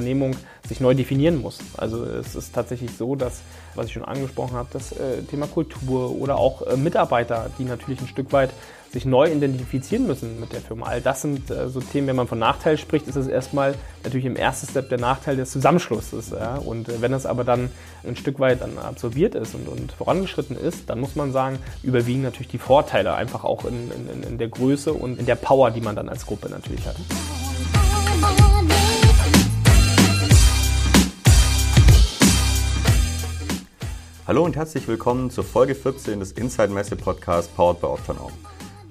Unternehmung sich neu definieren muss. Also es ist tatsächlich so, dass, was ich schon angesprochen habe, das äh, Thema Kultur oder auch äh, Mitarbeiter, die natürlich ein Stück weit sich neu identifizieren müssen mit der Firma. All das sind äh, so Themen, wenn man von Nachteil spricht, ist es erstmal natürlich im ersten Step der Nachteil des Zusammenschlusses. Ja? Und äh, wenn das aber dann ein Stück weit dann absorbiert ist und, und vorangeschritten ist, dann muss man sagen, überwiegen natürlich die Vorteile einfach auch in, in, in der Größe und in der Power, die man dann als Gruppe natürlich hat. Hallo und herzlich willkommen zur Folge 14 des Inside Messe Podcasts Powered by Optonom.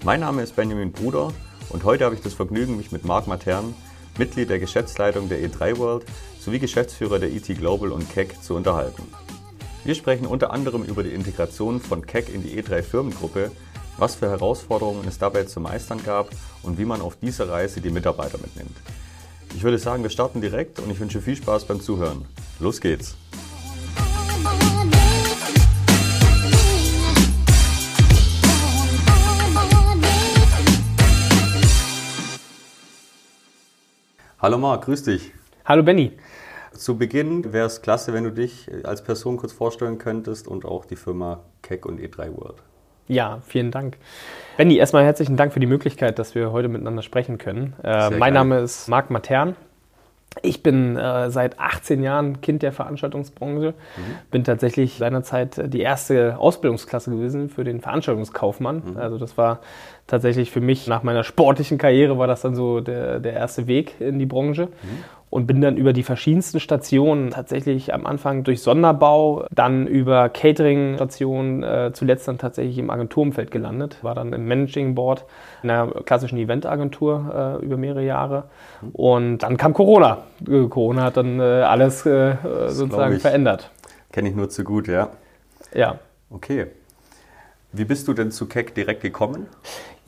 Mein Name ist Benjamin Bruder und heute habe ich das Vergnügen, mich mit Marc Matern, Mitglied der Geschäftsleitung der E3 World sowie Geschäftsführer der ET Global und KEC zu unterhalten. Wir sprechen unter anderem über die Integration von KEC in die E3 Firmengruppe, was für Herausforderungen es dabei zu meistern gab und wie man auf dieser Reise die Mitarbeiter mitnimmt. Ich würde sagen, wir starten direkt und ich wünsche viel Spaß beim Zuhören. Los geht's! Hallo Marc, grüß dich. Hallo Benny. Zu Beginn wäre es klasse, wenn du dich als Person kurz vorstellen könntest und auch die Firma Keck und E3 World. Ja, vielen Dank. Benny, erstmal herzlichen Dank für die Möglichkeit, dass wir heute miteinander sprechen können. Äh, mein Name ist Marc Matern. Ich bin äh, seit 18 Jahren Kind der Veranstaltungsbranche. Mhm. Bin tatsächlich seinerzeit die erste Ausbildungsklasse gewesen für den Veranstaltungskaufmann. Mhm. Also das war tatsächlich für mich nach meiner sportlichen Karriere war das dann so der, der erste Weg in die Branche. Mhm und bin dann über die verschiedensten Stationen, tatsächlich am Anfang durch Sonderbau, dann über Catering-Stationen, äh, zuletzt dann tatsächlich im Agenturumfeld gelandet. War dann im Managing Board einer klassischen Eventagentur äh, über mehrere Jahre. Und dann kam Corona. Äh, Corona hat dann äh, alles äh, sozusagen verändert. Kenne ich nur zu gut, ja. Ja. Okay. Wie bist du denn zu Keck direkt gekommen?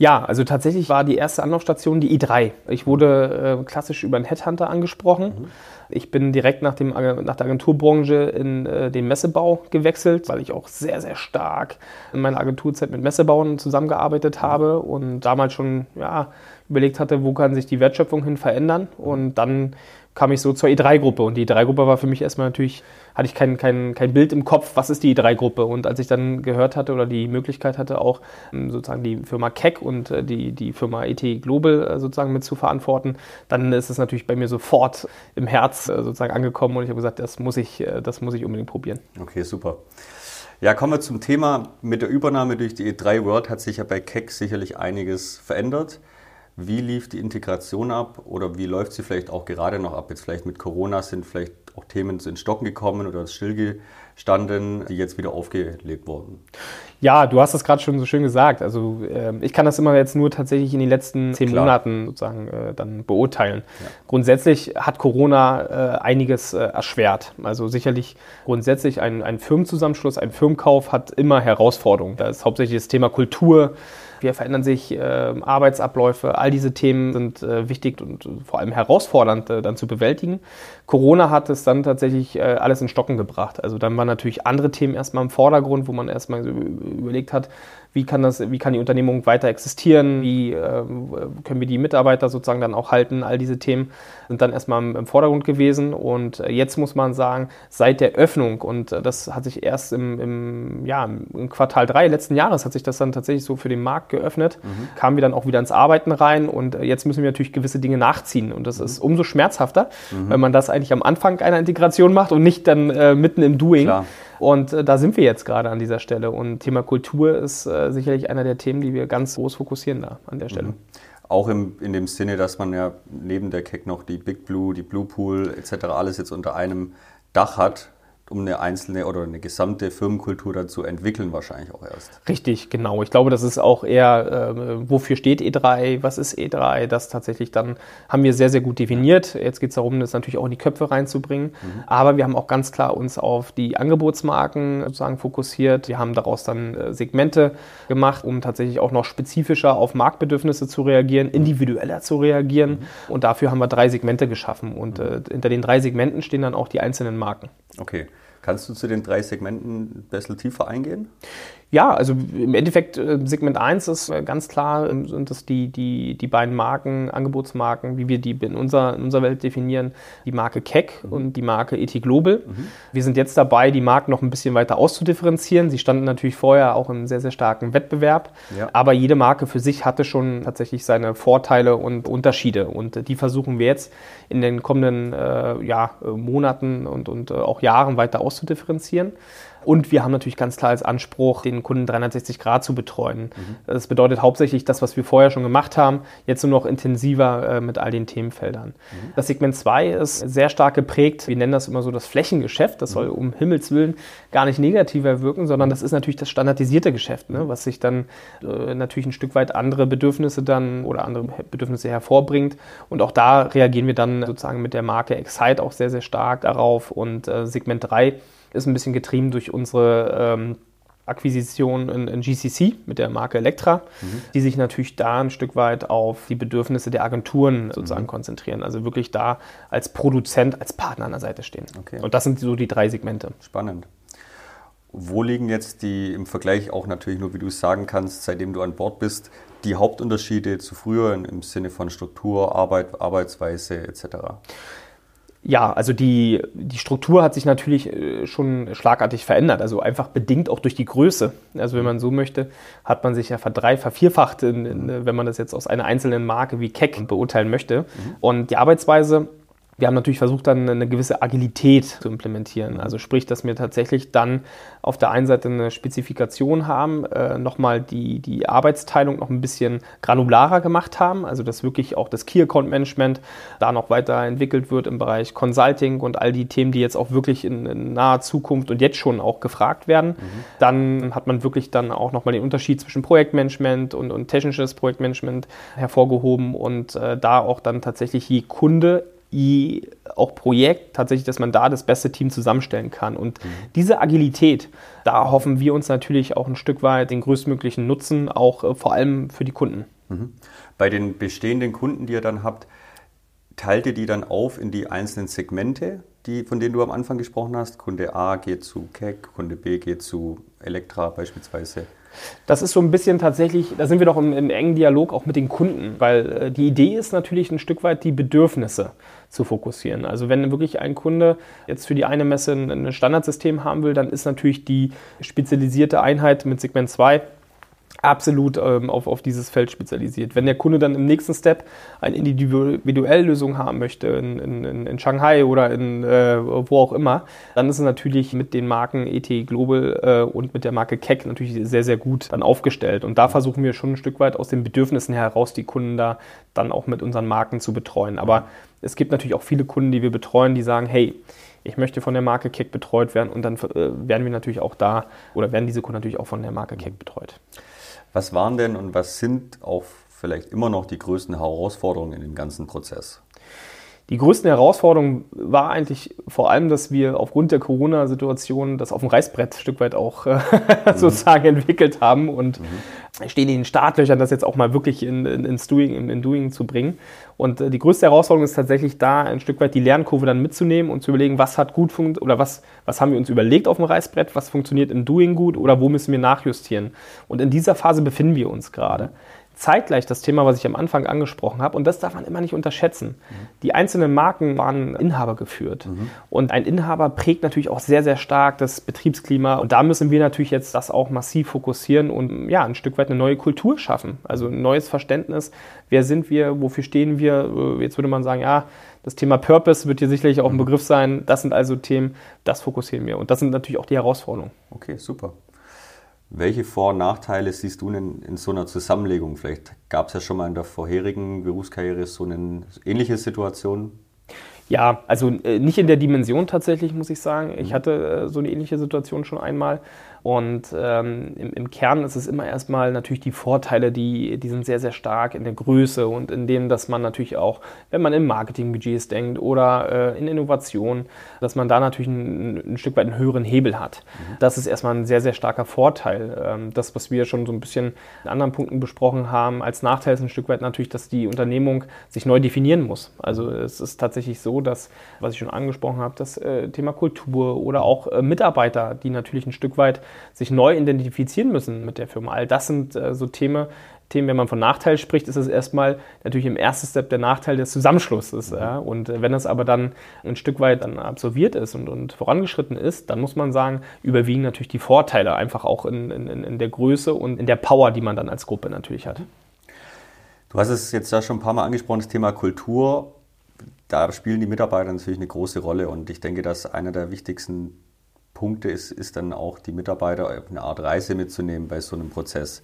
Ja, also tatsächlich war die erste Anlaufstation die i3. Ich wurde äh, klassisch über einen Headhunter angesprochen. Mhm. Ich bin direkt nach, dem, nach der Agenturbranche in äh, den Messebau gewechselt, weil ich auch sehr, sehr stark in meiner Agenturzeit mit Messebauen zusammengearbeitet mhm. habe und damals schon ja, überlegt hatte, wo kann sich die Wertschöpfung hin verändern. Und dann kam ich so zur E3-Gruppe. Und die E3-Gruppe war für mich erstmal natürlich, hatte ich kein, kein, kein Bild im Kopf, was ist die E3-Gruppe. Und als ich dann gehört hatte oder die Möglichkeit hatte, auch ähm, sozusagen die Firma Keck und äh, die, die Firma ET Global äh, sozusagen mit zu verantworten, dann ist es natürlich bei mir sofort im Herz äh, sozusagen angekommen und ich habe gesagt, das muss ich, das muss ich unbedingt probieren. Okay, super. Ja, kommen wir zum Thema. Mit der Übernahme durch die E3 World hat sich ja bei Keck sicherlich einiges verändert. Wie lief die Integration ab oder wie läuft sie vielleicht auch gerade noch ab? Jetzt vielleicht mit Corona sind vielleicht auch Themen ins Stocken gekommen oder stillgestanden, die jetzt wieder aufgelebt wurden. Ja, du hast das gerade schon so schön gesagt. Also äh, ich kann das immer jetzt nur tatsächlich in den letzten zehn Klar. Monaten sozusagen äh, dann beurteilen. Ja. Grundsätzlich hat Corona äh, einiges äh, erschwert. Also sicherlich grundsätzlich ein, ein Firmenzusammenschluss, ein Firmenkauf hat immer Herausforderungen. Da ist hauptsächlich das Thema Kultur, wie verändern sich äh, Arbeitsabläufe, all diese Themen sind äh, wichtig und vor allem herausfordernd äh, dann zu bewältigen. Corona hat es dann tatsächlich äh, alles in Stocken gebracht. Also dann waren natürlich andere Themen erstmal im Vordergrund, wo man erstmal überlegt hat, wie kann, das, wie kann die Unternehmung weiter existieren, wie äh, können wir die Mitarbeiter sozusagen dann auch halten. All diese Themen sind dann erstmal im, im Vordergrund gewesen. Und äh, jetzt muss man sagen, seit der Öffnung, und äh, das hat sich erst im, im, ja, im Quartal 3 letzten Jahres, hat sich das dann tatsächlich so für den Markt geöffnet, mhm. kamen wir dann auch wieder ins Arbeiten rein. Und äh, jetzt müssen wir natürlich gewisse Dinge nachziehen. Und das mhm. ist umso schmerzhafter, mhm. wenn man das eigentlich am Anfang einer Integration macht und nicht dann äh, mitten im Doing. Klar. Und äh, da sind wir jetzt gerade an dieser Stelle. Und Thema Kultur ist äh, sicherlich einer der Themen, die wir ganz groß fokussieren da an der Stelle. Mhm. Auch im, in dem Sinne, dass man ja neben der Keck noch die Big Blue, die Blue Pool etc. alles jetzt unter einem Dach hat um eine einzelne oder eine gesamte Firmenkultur dazu entwickeln, wahrscheinlich auch erst. Richtig, genau. Ich glaube, das ist auch eher, äh, wofür steht E3, was ist E3, das tatsächlich dann haben wir sehr, sehr gut definiert. Jetzt geht es darum, das natürlich auch in die Köpfe reinzubringen. Mhm. Aber wir haben auch ganz klar uns auf die Angebotsmarken sozusagen fokussiert. Wir haben daraus dann äh, Segmente gemacht, um tatsächlich auch noch spezifischer auf Marktbedürfnisse zu reagieren, individueller zu reagieren. Mhm. Und dafür haben wir drei Segmente geschaffen. Und mhm. äh, hinter den drei Segmenten stehen dann auch die einzelnen Marken. Okay. Kannst du zu den drei Segmenten ein bisschen tiefer eingehen? Ja, also im Endeffekt äh, Segment 1 ist äh, ganz klar, ähm, sind das die, die, die beiden Marken, Angebotsmarken, wie wir die in unserer, in unserer Welt definieren, die Marke Keck mhm. und die Marke ET Global. Mhm. Wir sind jetzt dabei, die Marken noch ein bisschen weiter auszudifferenzieren. Sie standen natürlich vorher auch im sehr, sehr starken Wettbewerb, ja. aber jede Marke für sich hatte schon tatsächlich seine Vorteile und Unterschiede und die versuchen wir jetzt in den kommenden äh, ja, Monaten und, und auch Jahren weiter auszudifferenzieren. Und wir haben natürlich ganz klar als Anspruch, den Kunden 360 Grad zu betreuen. Mhm. Das bedeutet hauptsächlich das, was wir vorher schon gemacht haben, jetzt nur noch intensiver äh, mit all den Themenfeldern. Mhm. Das Segment 2 ist sehr stark geprägt. Wir nennen das immer so das Flächengeschäft. Das soll mhm. um Himmels Willen gar nicht negativer wirken, sondern das ist natürlich das standardisierte Geschäft, ne? was sich dann äh, natürlich ein Stück weit andere Bedürfnisse dann oder andere Bedürfnisse hervorbringt. Und auch da reagieren wir dann sozusagen mit der Marke Excite auch sehr, sehr stark darauf. Und äh, Segment 3 ist ein bisschen getrieben durch unsere ähm, Akquisition in, in, GCC mit der Marke Elektra, mhm. die sich natürlich da ein Stück weit auf die Bedürfnisse der Agenturen sozusagen mhm. konzentrieren. Also wirklich da als Produzent, als Partner an der Seite stehen. Okay. Und das sind so die drei Segmente. Spannend. Wo liegen jetzt die im Vergleich auch natürlich nur, wie du es sagen kannst, seitdem du an Bord bist, die Hauptunterschiede zu früher im Sinne von Struktur, Arbeit, Arbeitsweise etc.? Ja, also die, die Struktur hat sich natürlich äh, schon schlagartig verändert, also einfach bedingt auch durch die Größe. Also wenn man so möchte, hat man sich ja verdrei, vervierfacht, in, in, wenn man das jetzt aus einer einzelnen Marke wie Keck beurteilen möchte. Mhm. Und die Arbeitsweise wir haben natürlich versucht, dann eine gewisse Agilität zu implementieren. Also sprich, dass wir tatsächlich dann auf der einen Seite eine Spezifikation haben, äh, nochmal die, die Arbeitsteilung noch ein bisschen granularer gemacht haben, also dass wirklich auch das Key Account Management da noch weiterentwickelt wird im Bereich Consulting und all die Themen, die jetzt auch wirklich in, in naher Zukunft und jetzt schon auch gefragt werden. Mhm. Dann hat man wirklich dann auch nochmal den Unterschied zwischen Projektmanagement und, und technisches Projektmanagement hervorgehoben und äh, da auch dann tatsächlich je Kunde auch Projekt tatsächlich, dass man da das beste Team zusammenstellen kann. Und mhm. diese Agilität, da hoffen wir uns natürlich auch ein Stück weit den größtmöglichen Nutzen, auch äh, vor allem für die Kunden. Mhm. Bei den bestehenden Kunden, die ihr dann habt, teilt ihr die dann auf in die einzelnen Segmente, die, von denen du am Anfang gesprochen hast? Kunde A geht zu Keck, Kunde B geht zu Elektra beispielsweise. Das ist so ein bisschen tatsächlich, da sind wir doch im, im engen Dialog auch mit den Kunden, weil äh, die Idee ist natürlich ein Stück weit die Bedürfnisse zu fokussieren. Also wenn wirklich ein Kunde jetzt für die eine Messe ein, ein Standardsystem haben will, dann ist natürlich die spezialisierte Einheit mit Segment 2 absolut ähm, auf, auf dieses Feld spezialisiert. Wenn der Kunde dann im nächsten Step eine individuelle Lösung haben möchte, in, in, in Shanghai oder in äh, wo auch immer, dann ist es natürlich mit den Marken ET Global äh, und mit der Marke Keck natürlich sehr, sehr gut dann aufgestellt. Und da versuchen wir schon ein Stück weit aus den Bedürfnissen heraus, die Kunden da dann auch mit unseren Marken zu betreuen. Aber es gibt natürlich auch viele Kunden, die wir betreuen, die sagen, hey, ich möchte von der Marke Keck betreut werden und dann äh, werden wir natürlich auch da oder werden diese Kunden natürlich auch von der Marke Keck betreut. Was waren denn und was sind auch vielleicht immer noch die größten Herausforderungen in dem ganzen Prozess? Die größten Herausforderungen war eigentlich vor allem, dass wir aufgrund der Corona-Situation das auf dem Reißbrett ein Stück weit auch äh, mhm. sozusagen entwickelt haben und mhm. Stehen in den Startlöchern, das jetzt auch mal wirklich in, in, ins Doing, in, in Doing zu bringen. Und äh, die größte Herausforderung ist tatsächlich da, ein Stück weit die Lernkurve dann mitzunehmen und zu überlegen, was hat gut funktioniert oder was, was haben wir uns überlegt auf dem Reißbrett, was funktioniert in Doing gut oder wo müssen wir nachjustieren. Und in dieser Phase befinden wir uns gerade zeitgleich das Thema, was ich am Anfang angesprochen habe. Und das darf man immer nicht unterschätzen. Die einzelnen Marken waren Inhaber geführt. Mhm. Und ein Inhaber prägt natürlich auch sehr, sehr stark das Betriebsklima. Und da müssen wir natürlich jetzt das auch massiv fokussieren und ja, ein Stück weit eine neue Kultur schaffen. Also ein neues Verständnis. Wer sind wir? Wofür stehen wir? Äh, jetzt würde man sagen, ja, das Thema Purpose wird hier sicherlich auch ein mhm. Begriff sein. Das sind also Themen, das fokussieren wir. Und das sind natürlich auch die Herausforderungen. Okay, super. Welche Vor- und Nachteile siehst du denn in so einer Zusammenlegung? Vielleicht gab es ja schon mal in der vorherigen Berufskarriere so eine ähnliche Situation. Ja, also äh, nicht in der Dimension tatsächlich, muss ich sagen. Ich mhm. hatte äh, so eine ähnliche Situation schon einmal. Und ähm, im, im, Kern ist es immer erstmal natürlich die Vorteile, die, die sind sehr, sehr stark in der Größe und in dem, dass man natürlich auch, wenn man in Marketingbudgets denkt oder äh, in Innovation, dass man da natürlich ein, ein, Stück weit einen höheren Hebel hat. Mhm. Das ist erstmal ein sehr, sehr starker Vorteil. Ähm, das, was wir schon so ein bisschen in anderen Punkten besprochen haben, als Nachteil ist ein Stück weit natürlich, dass die Unternehmung sich neu definieren muss. Also es ist tatsächlich so, dass, was ich schon angesprochen habe, das äh, Thema Kultur oder auch äh, Mitarbeiter, die natürlich ein Stück weit sich neu identifizieren müssen mit der Firma. All das sind äh, so Themen, Themen, wenn man von Nachteil spricht, ist es erstmal natürlich im ersten Step der Nachteil des Zusammenschlusses. Ja? Und äh, wenn das aber dann ein Stück weit dann absolviert ist und, und vorangeschritten ist, dann muss man sagen, überwiegen natürlich die Vorteile einfach auch in, in, in der Größe und in der Power, die man dann als Gruppe natürlich hat. Du hast es jetzt ja schon ein paar Mal angesprochen, das Thema Kultur. Da spielen die Mitarbeiter natürlich eine große Rolle und ich denke, dass einer der wichtigsten Punkte ist, ist dann auch die Mitarbeiter auf eine Art Reise mitzunehmen bei so einem Prozess.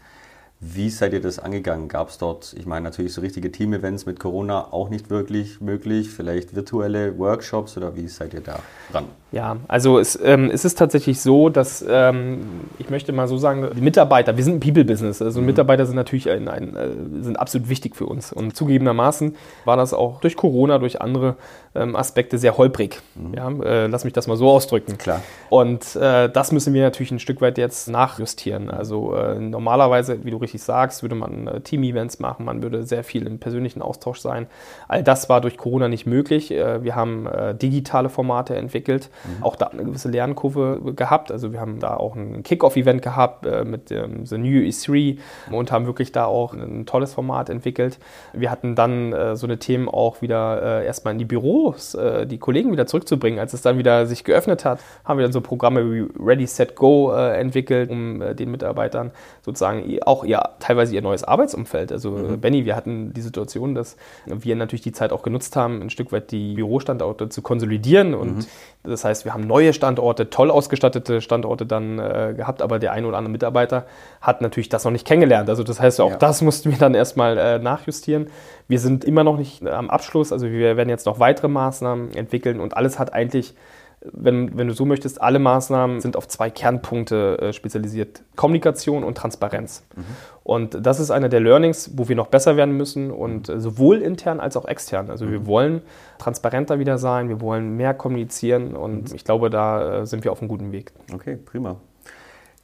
Wie seid ihr das angegangen? Gab es dort, ich meine natürlich so richtige Team-Events mit Corona auch nicht wirklich möglich, vielleicht virtuelle Workshops oder wie seid ihr da ran? Ja, also es, ähm, es ist tatsächlich so, dass ähm, ich möchte mal so sagen, die Mitarbeiter, wir sind ein People-Business, also mhm. Mitarbeiter sind natürlich ein, ein, äh, sind absolut wichtig für uns und zugegebenermaßen war das auch durch Corona, durch andere ähm, Aspekte sehr holprig. Mhm. Ja, äh, lass mich das mal so ausdrücken. Klar. Und äh, das müssen wir natürlich ein Stück weit jetzt nachjustieren. Also äh, normalerweise, wie du richtig sagst, würde man äh, Team-Events machen, man würde sehr viel im persönlichen Austausch sein. All das war durch Corona nicht möglich. Äh, wir haben digitale Formate entwickelt mhm. auch da eine gewisse Lernkurve gehabt. Also wir haben da auch ein Kickoff-Event gehabt äh, mit dem The New E3 und haben wirklich da auch ein tolles Format entwickelt. Wir hatten dann äh, so eine Themen auch wieder äh, erstmal in die Büros, äh, die Kollegen wieder zurückzubringen. Als es dann wieder sich geöffnet hat, haben wir dann so Programme wie Ready, Set, Go äh, entwickelt, um äh, den Mitarbeitern sozusagen auch ihr, teilweise ihr neues Arbeitsumfeld. Also mhm. Benny, wir hatten die Situation, dass wir natürlich die Zeit auch genutzt haben, ein Stück weit die Bürostandorte zu konsolidieren und mhm. das heißt, heißt, wir haben neue Standorte, toll ausgestattete Standorte dann äh, gehabt, aber der ein oder andere Mitarbeiter hat natürlich das noch nicht kennengelernt. Also das heißt, auch ja. das mussten wir dann erstmal äh, nachjustieren. Wir sind immer noch nicht am Abschluss, also wir werden jetzt noch weitere Maßnahmen entwickeln und alles hat eigentlich wenn, wenn, du so möchtest, alle Maßnahmen sind auf zwei Kernpunkte äh, spezialisiert. Kommunikation und Transparenz. Mhm. Und das ist einer der Learnings, wo wir noch besser werden müssen und äh, sowohl intern als auch extern. Also mhm. wir wollen transparenter wieder sein, wir wollen mehr kommunizieren und mhm. ich glaube, da äh, sind wir auf einem guten Weg. Okay, prima.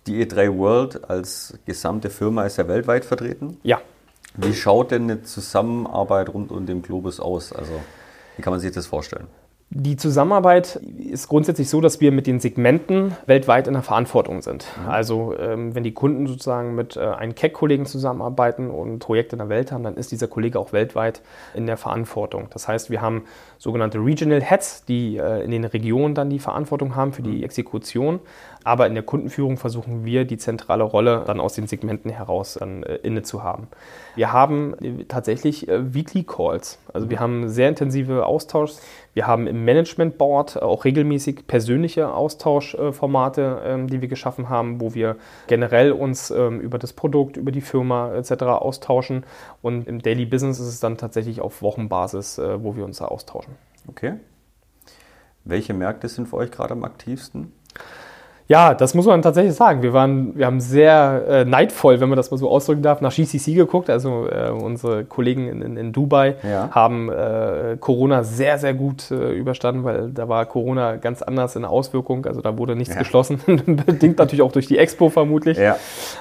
Die E3 World als gesamte Firma ist ja weltweit vertreten. Ja. Wie schaut denn eine Zusammenarbeit rund um den Globus aus? Also, wie kann man sich das vorstellen? Die Zusammenarbeit ist grundsätzlich so, dass wir mit den Segmenten weltweit in der Verantwortung sind. Mhm. Also ähm, wenn die Kunden sozusagen mit äh, einem CAC-Kollegen zusammenarbeiten und Projekte in der Welt haben, dann ist dieser Kollege auch weltweit in der Verantwortung. Das heißt, wir haben sogenannte Regional Heads, die äh, in den Regionen dann die Verantwortung haben für die mhm. Exekution. Aber in der Kundenführung versuchen wir, die zentrale Rolle dann aus den Segmenten heraus dann äh, inne zu haben. Wir haben äh, tatsächlich Weekly Calls. Also wir haben sehr intensive Austausch. Wir haben im Management Board auch regelmäßig persönliche Austauschformate, ähm, die wir geschaffen haben, wo wir generell uns ähm, über das Produkt, über die Firma etc. austauschen. Und im Daily Business ist es dann tatsächlich auf Wochenbasis, wo wir uns da austauschen. Okay. Welche Märkte sind für euch gerade am aktivsten? Ja, das muss man tatsächlich sagen. Wir, waren, wir haben sehr äh, neidvoll, wenn man das mal so ausdrücken darf, nach GCC geguckt. Also äh, unsere Kollegen in, in, in Dubai ja. haben äh, Corona sehr, sehr gut äh, überstanden, weil da war Corona ganz anders in Auswirkung. Also da wurde nichts ja. geschlossen, bedingt natürlich auch durch die Expo vermutlich. Ja.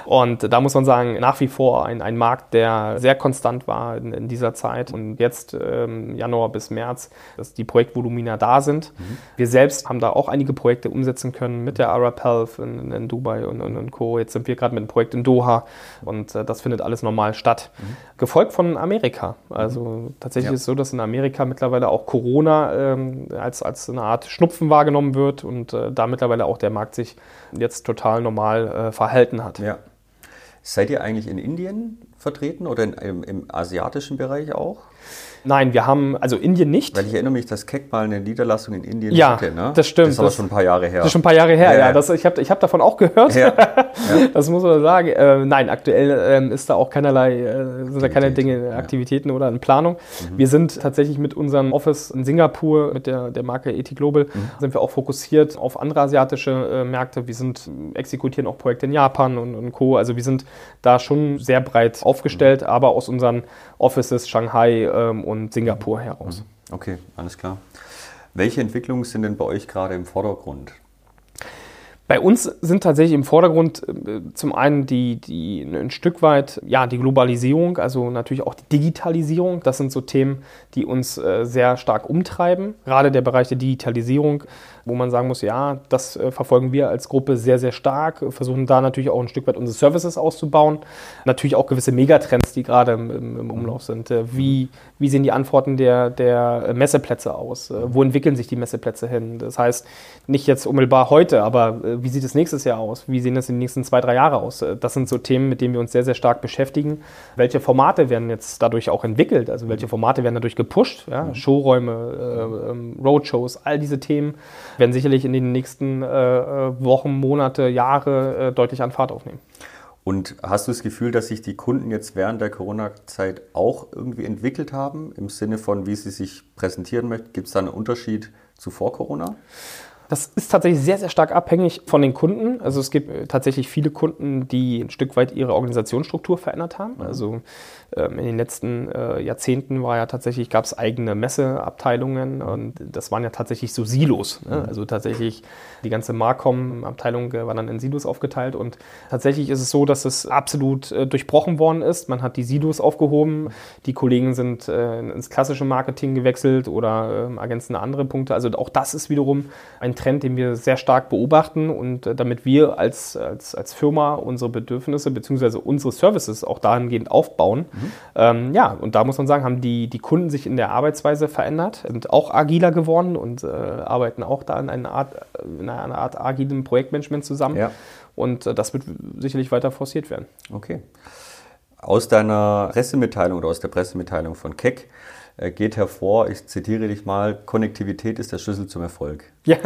Und da muss man sagen, nach wie vor ein, ein Markt, der sehr konstant war in, in dieser Zeit. Und jetzt ähm, Januar bis März, dass die Projektvolumina da sind. Mhm. Wir selbst haben da auch einige Projekte umsetzen können mit der Arab Arab Health in, in Dubai und, und, und, Co. Jetzt sind wir gerade mit einem Projekt in Doha und äh, das findet alles normal statt. Mhm. Gefolgt von Amerika. Also tatsächlich ja. ist es so, dass in Amerika mittlerweile auch Corona ähm, als, als eine Art Schnupfen wahrgenommen wird und äh, da mittlerweile auch der Markt sich jetzt total normal äh, verhalten hat. Ja. Seid ihr eigentlich in Indien vertreten oder in, im, im asiatischen Bereich auch? Nein, wir haben, also Indien nicht. Weil ich erinnere mich, dass Keck mal eine Niederlassung in Indien ja, hatte, ne? das stimmt. Das ist aber schon ein paar Jahre her. Das ist schon ein paar Jahre her, ja. ja. Das, ich habe ich hab davon auch gehört. Ja. das muss man sagen. Äh, nein, aktuell äh, ist da auch keinerlei, äh, sind da keine Dinge, Aktivitäten oder in Planung. Mhm. Wir sind tatsächlich mit unserem Office in Singapur, mit der, der Marke ET Global, mhm. sind wir auch fokussiert auf andere asiatische äh, Märkte. Wir sind, exekutieren auch Projekte in Japan und, und Co. Also wir sind da schon sehr breit aufgestellt, mhm. aber aus unseren Offices Shanghai ähm, und Singapur heraus. Mhm. Okay, alles klar. Welche Entwicklungen sind denn bei euch gerade im Vordergrund? Bei uns sind tatsächlich im Vordergrund äh, zum einen die, die ein Stück weit ja, die Globalisierung, also natürlich auch die Digitalisierung. Das sind so Themen, die uns äh, sehr stark umtreiben. Gerade der Bereich der Digitalisierung, wo man sagen muss, ja, das äh, verfolgen wir als Gruppe sehr, sehr stark, versuchen da natürlich auch ein Stück weit unsere Services auszubauen. Natürlich auch gewisse Megatrends, die gerade im, im, Umlauf sind. Wie, wie sehen die Antworten der, der Messeplätze aus? Wo entwickeln sich die Messeplätze hin? Das heißt, nicht jetzt unmittelbar heute, aber wie sieht es nächstes Jahr aus? Wie sehen das in den nächsten zwei, drei Jahre aus? Das sind so Themen, mit denen wir uns sehr, sehr stark beschäftigen. Welche Formate werden jetzt dadurch auch entwickelt? Also welche Formate werden dadurch gepusht? Ja? Mhm. Showräume, äh, ähm, Roadshows, all diese Themen werden sicherlich in den nächsten äh, Wochen, Monate, Jahre äh, deutlich an Fahrt aufnehmen. Und hast du das Gefühl, dass sich die Kunden jetzt während der Corona-Zeit auch irgendwie entwickelt haben, im Sinne von, wie sie sich präsentieren möchten? Gibt es da einen Unterschied zu vor Corona? Das ist tatsächlich sehr, sehr stark abhängig von den Kunden. Also es gibt äh, tatsächlich viele Kunden, die ein Stück weit ihre Organisationsstruktur verändert haben. Mhm. Also ähm, in den letzten äh, Jahrzehnten war ja tatsächlich, gab es eigene Messeabteilungen und das waren ja tatsächlich so Silos. Ne? Mhm. Also tatsächlich die ganze Marcom-Abteilung äh, war dann in Silos aufgeteilt und tatsächlich ist es so, dass es absolut äh, durchbrochen worden ist. Man hat die Silos aufgehoben, die Kollegen sind äh, ins klassische Marketing gewechselt oder ähm, ergänzen andere Punkte. Also auch das ist wiederum ein Trend, den wir sehr stark beobachten und äh, damit wir als, als, als Firma unsere Bedürfnisse bzw. unsere Services auch dahingehend aufbauen, mhm. Ähm, ja, und da muss man sagen, haben die, die Kunden sich in der Arbeitsweise verändert, sind auch agiler geworden und äh, arbeiten auch da in einer Art, in einer Art agilem Projektmanagement zusammen. Ja. Und äh, das wird sicherlich weiter forciert werden. Okay. Aus deiner Pressemitteilung oder aus der Pressemitteilung von Keck äh, geht hervor, ich zitiere dich mal, Konnektivität ist der Schlüssel zum Erfolg. Ja.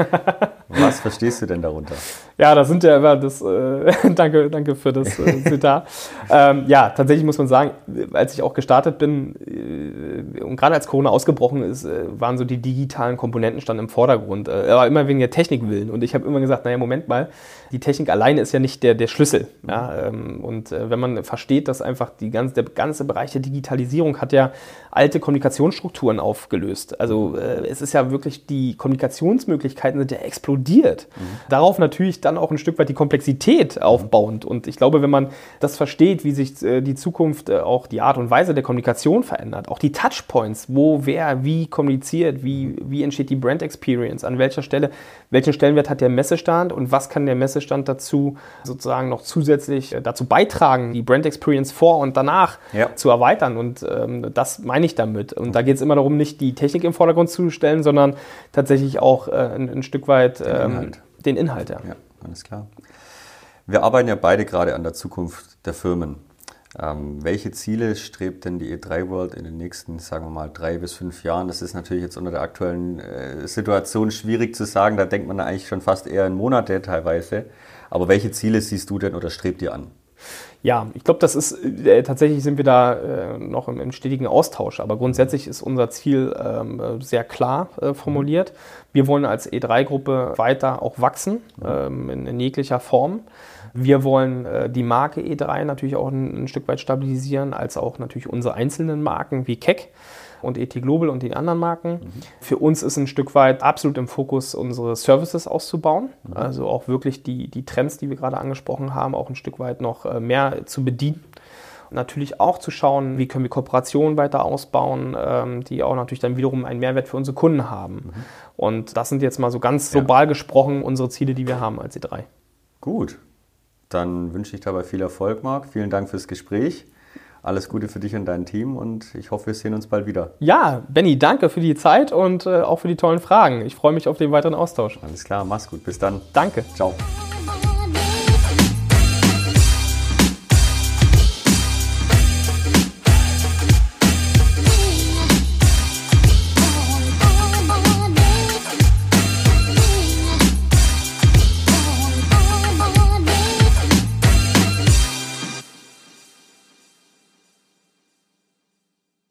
Was verstehst du denn darunter? Ja, das sind ja immer das, äh, danke, danke für das äh, Zitat. ähm, ja, tatsächlich muss man sagen, als ich auch gestartet bin äh, und gerade als Corona ausgebrochen ist, äh, waren so die digitalen Komponenten standen im Vordergrund. Äh, aber immer wegen der Technik willen. Und ich habe immer gesagt, naja, Moment mal, die Technik alleine ist ja nicht der, der Schlüssel. Ja? Ähm, und äh, wenn man versteht, dass einfach die ganze, der ganze Bereich der Digitalisierung hat ja alte Kommunikationsstrukturen aufgelöst. Also es ist ja wirklich, die Kommunikationsmöglichkeiten sind ja explodiert. Mhm. Darauf natürlich dann auch ein Stück weit die Komplexität aufbauend. Und ich glaube, wenn man das versteht, wie sich äh, die Zukunft äh, auch die Art und Weise der Kommunikation verändert, auch die Touchpoints, wo wer wie kommuniziert, wie, wie entsteht die Brand Experience, an welcher Stelle, welchen Stellenwert hat der Messestand und was kann der Messestand dazu sozusagen noch zusätzlich äh, dazu beitragen, die Brand Experience vor und danach ja. zu erweitern. Und ähm, das meine ich damit. Und da geht es immer darum, nicht die Technik im Vordergrund zu stellen, sondern tatsächlich auch äh, ein, ein, Stück weit den ähm, Inhalt. Den Inhalt ja. ja alles klar. Wir arbeiten ja beide gerade an der Zukunft der Firmen. Ähm, welche Ziele strebt denn die E3 World in den nächsten, sagen wir mal, drei bis fünf Jahren? Das ist natürlich jetzt unter der aktuellen äh, Situation schwierig zu sagen. Da denkt man eigentlich schon fast eher in Monate teilweise. Aber welche Ziele siehst du denn oder strebt ihr an? Ja, ich glaube, das ist äh, tatsächlich sind wir da äh, noch im, im, stetigen Austausch. Aber grundsätzlich ist unser Ziel ähm, sehr klar äh, formuliert. Wir wollen als E3-Gruppe weiter auch wachsen ähm, in, in, jeglicher Form. Wir wollen äh, die Marke E3 natürlich auch ein, ein, Stück weit stabilisieren, als auch natürlich unsere einzelnen Marken wie Keck und ET Global und den anderen Marken. Mhm. Für uns ist ein Stück weit absolut im Fokus, unsere Services auszubauen. Mhm. Also auch wirklich die, die Trends, die wir gerade angesprochen haben, auch ein Stück weit noch äh, mehr zu bedienen. Und natürlich auch zu schauen, wie können wir Kooperationen weiter ausbauen, ähm, die auch natürlich dann wiederum einen Mehrwert für unsere Kunden haben. Mhm. Und das sind jetzt mal so ganz global ja. gesprochen unsere Ziele, die wir haben als E3. Gut. Dann wünsche ich dabei viel Erfolg, Marc. Vielen Dank fürs Gespräch. Alles Gute für dich und dein Team und ich hoffe, wir sehen uns bald wieder. Ja, Benny, danke für die Zeit und äh, auch für die tollen Fragen. Ich freue mich auf den weiteren Austausch. Alles klar, mach's gut. Bis dann. Danke. Ciao.